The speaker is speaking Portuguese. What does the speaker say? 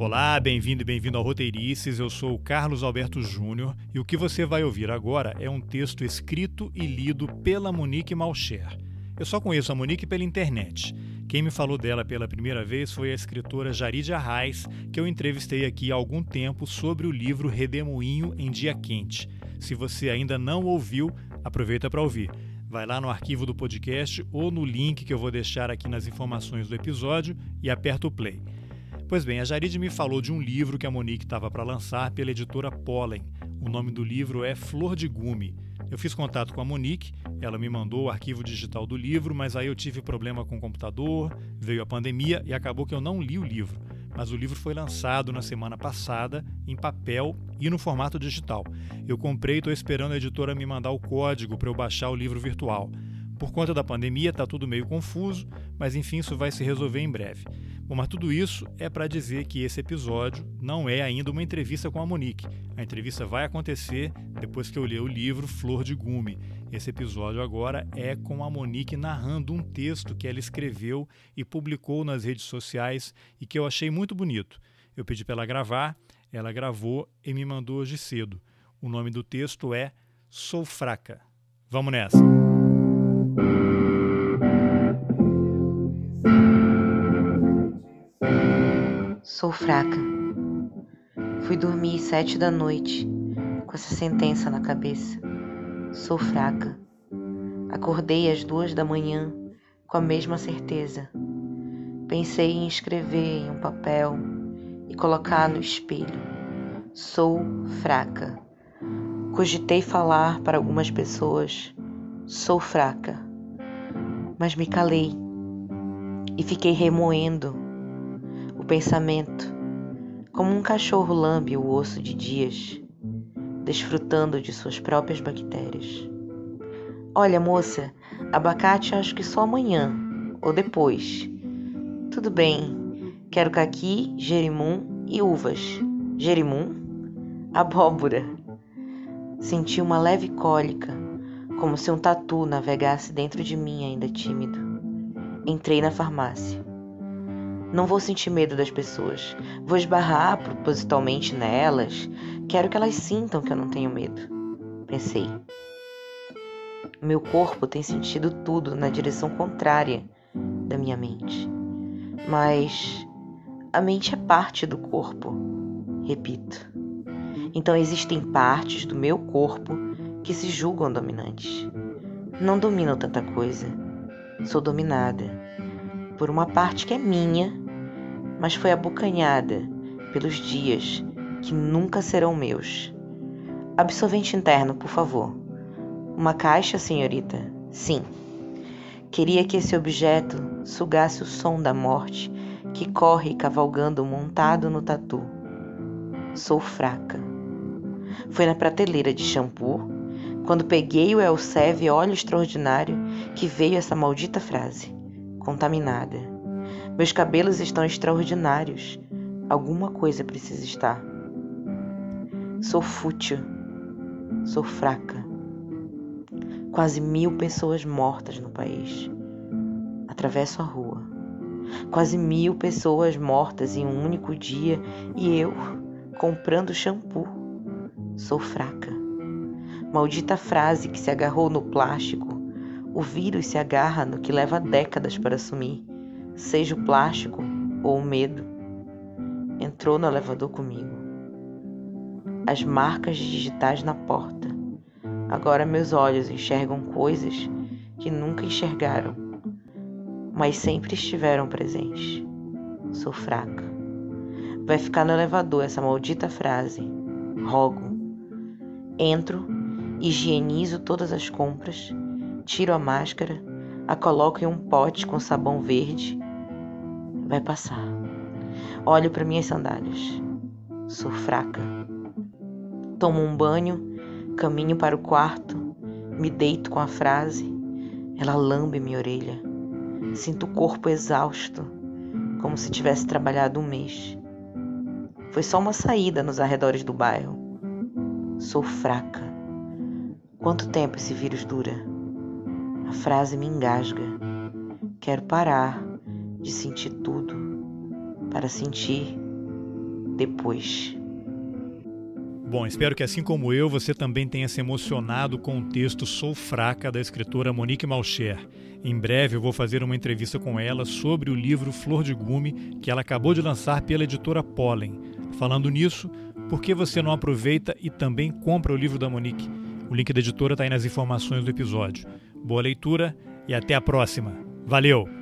Olá, bem-vindo e bem-vindo ao Roteirices. Eu sou o Carlos Alberto Júnior e o que você vai ouvir agora é um texto escrito e lido pela Monique Malcher. Eu só conheço a Monique pela internet. Quem me falou dela pela primeira vez foi a escritora Jaridia Arraes, que eu entrevistei aqui há algum tempo sobre o livro Redemoinho em Dia Quente. Se você ainda não ouviu, aproveita para ouvir. Vai lá no arquivo do podcast ou no link que eu vou deixar aqui nas informações do episódio e aperta o play. Pois bem, a Jarid me falou de um livro que a Monique estava para lançar pela editora Pollen. O nome do livro é Flor de Gume. Eu fiz contato com a Monique, ela me mandou o arquivo digital do livro, mas aí eu tive problema com o computador, veio a pandemia e acabou que eu não li o livro. Mas o livro foi lançado na semana passada em papel e no formato digital. Eu comprei e estou esperando a editora me mandar o código para eu baixar o livro virtual. Por conta da pandemia está tudo meio confuso, mas enfim, isso vai se resolver em breve. Bom, mas tudo isso é para dizer que esse episódio não é ainda uma entrevista com a Monique. A entrevista vai acontecer depois que eu ler o livro Flor de Gume. Esse episódio agora é com a Monique narrando um texto que ela escreveu e publicou nas redes sociais e que eu achei muito bonito. Eu pedi para ela gravar, ela gravou e me mandou hoje cedo. O nome do texto é Sou Fraca. Vamos nessa! Sou fraca. Fui dormir sete da noite com essa sentença na cabeça. Sou fraca. Acordei às duas da manhã com a mesma certeza. Pensei em escrever em um papel e colocar no espelho. Sou fraca. Cogitei falar para algumas pessoas. Sou fraca. Mas me calei e fiquei remoendo pensamento, como um cachorro lambe o osso de dias, desfrutando de suas próprias bactérias. Olha, moça, abacate acho que só amanhã ou depois. Tudo bem, quero caqui, gerimum e uvas. Gerimum? Abóbora. Senti uma leve cólica, como se um tatu navegasse dentro de mim ainda tímido. Entrei na farmácia. Não vou sentir medo das pessoas. Vou esbarrar propositalmente nelas. Quero que elas sintam que eu não tenho medo. Pensei. Meu corpo tem sentido tudo na direção contrária da minha mente. Mas a mente é parte do corpo. Repito. Então existem partes do meu corpo que se julgam dominantes. Não domino tanta coisa. Sou dominada por uma parte que é minha, mas foi abocanhada pelos dias que nunca serão meus. Absolvente interno, por favor. Uma caixa, senhorita? Sim. Queria que esse objeto sugasse o som da morte que corre cavalgando montado no tatu. Sou fraca. Foi na prateleira de shampoo, quando peguei o Elsev óleo extraordinário, que veio essa maldita frase contaminada. Meus cabelos estão extraordinários. Alguma coisa precisa estar. Sou fútil. Sou fraca. Quase mil pessoas mortas no país. Atravesso a rua. Quase mil pessoas mortas em um único dia e eu comprando shampoo. Sou fraca. Maldita frase que se agarrou no plástico o vírus se agarra no que leva décadas para sumir, seja o plástico ou o medo. Entrou no elevador comigo. As marcas digitais na porta. Agora meus olhos enxergam coisas que nunca enxergaram, mas sempre estiveram presentes. Sou fraca. Vai ficar no elevador essa maldita frase. Rogo. Entro, higienizo todas as compras tiro a máscara, a coloco em um pote com sabão verde. Vai passar. Olho para minhas sandálias. Sou fraca. Tomo um banho, caminho para o quarto, me deito com a frase. Ela lambe minha orelha. Sinto o corpo exausto, como se tivesse trabalhado um mês. Foi só uma saída nos arredores do bairro. Sou fraca. Quanto tempo esse vírus dura? A frase me engasga. Quero parar de sentir tudo para sentir depois. Bom, espero que assim como eu, você também tenha se emocionado com o texto Sou Fraca da escritora Monique Malcher. Em breve eu vou fazer uma entrevista com ela sobre o livro Flor de Gume que ela acabou de lançar pela editora Pollen. Falando nisso, por que você não aproveita e também compra o livro da Monique? O link da editora está aí nas informações do episódio. Boa leitura e até a próxima. Valeu!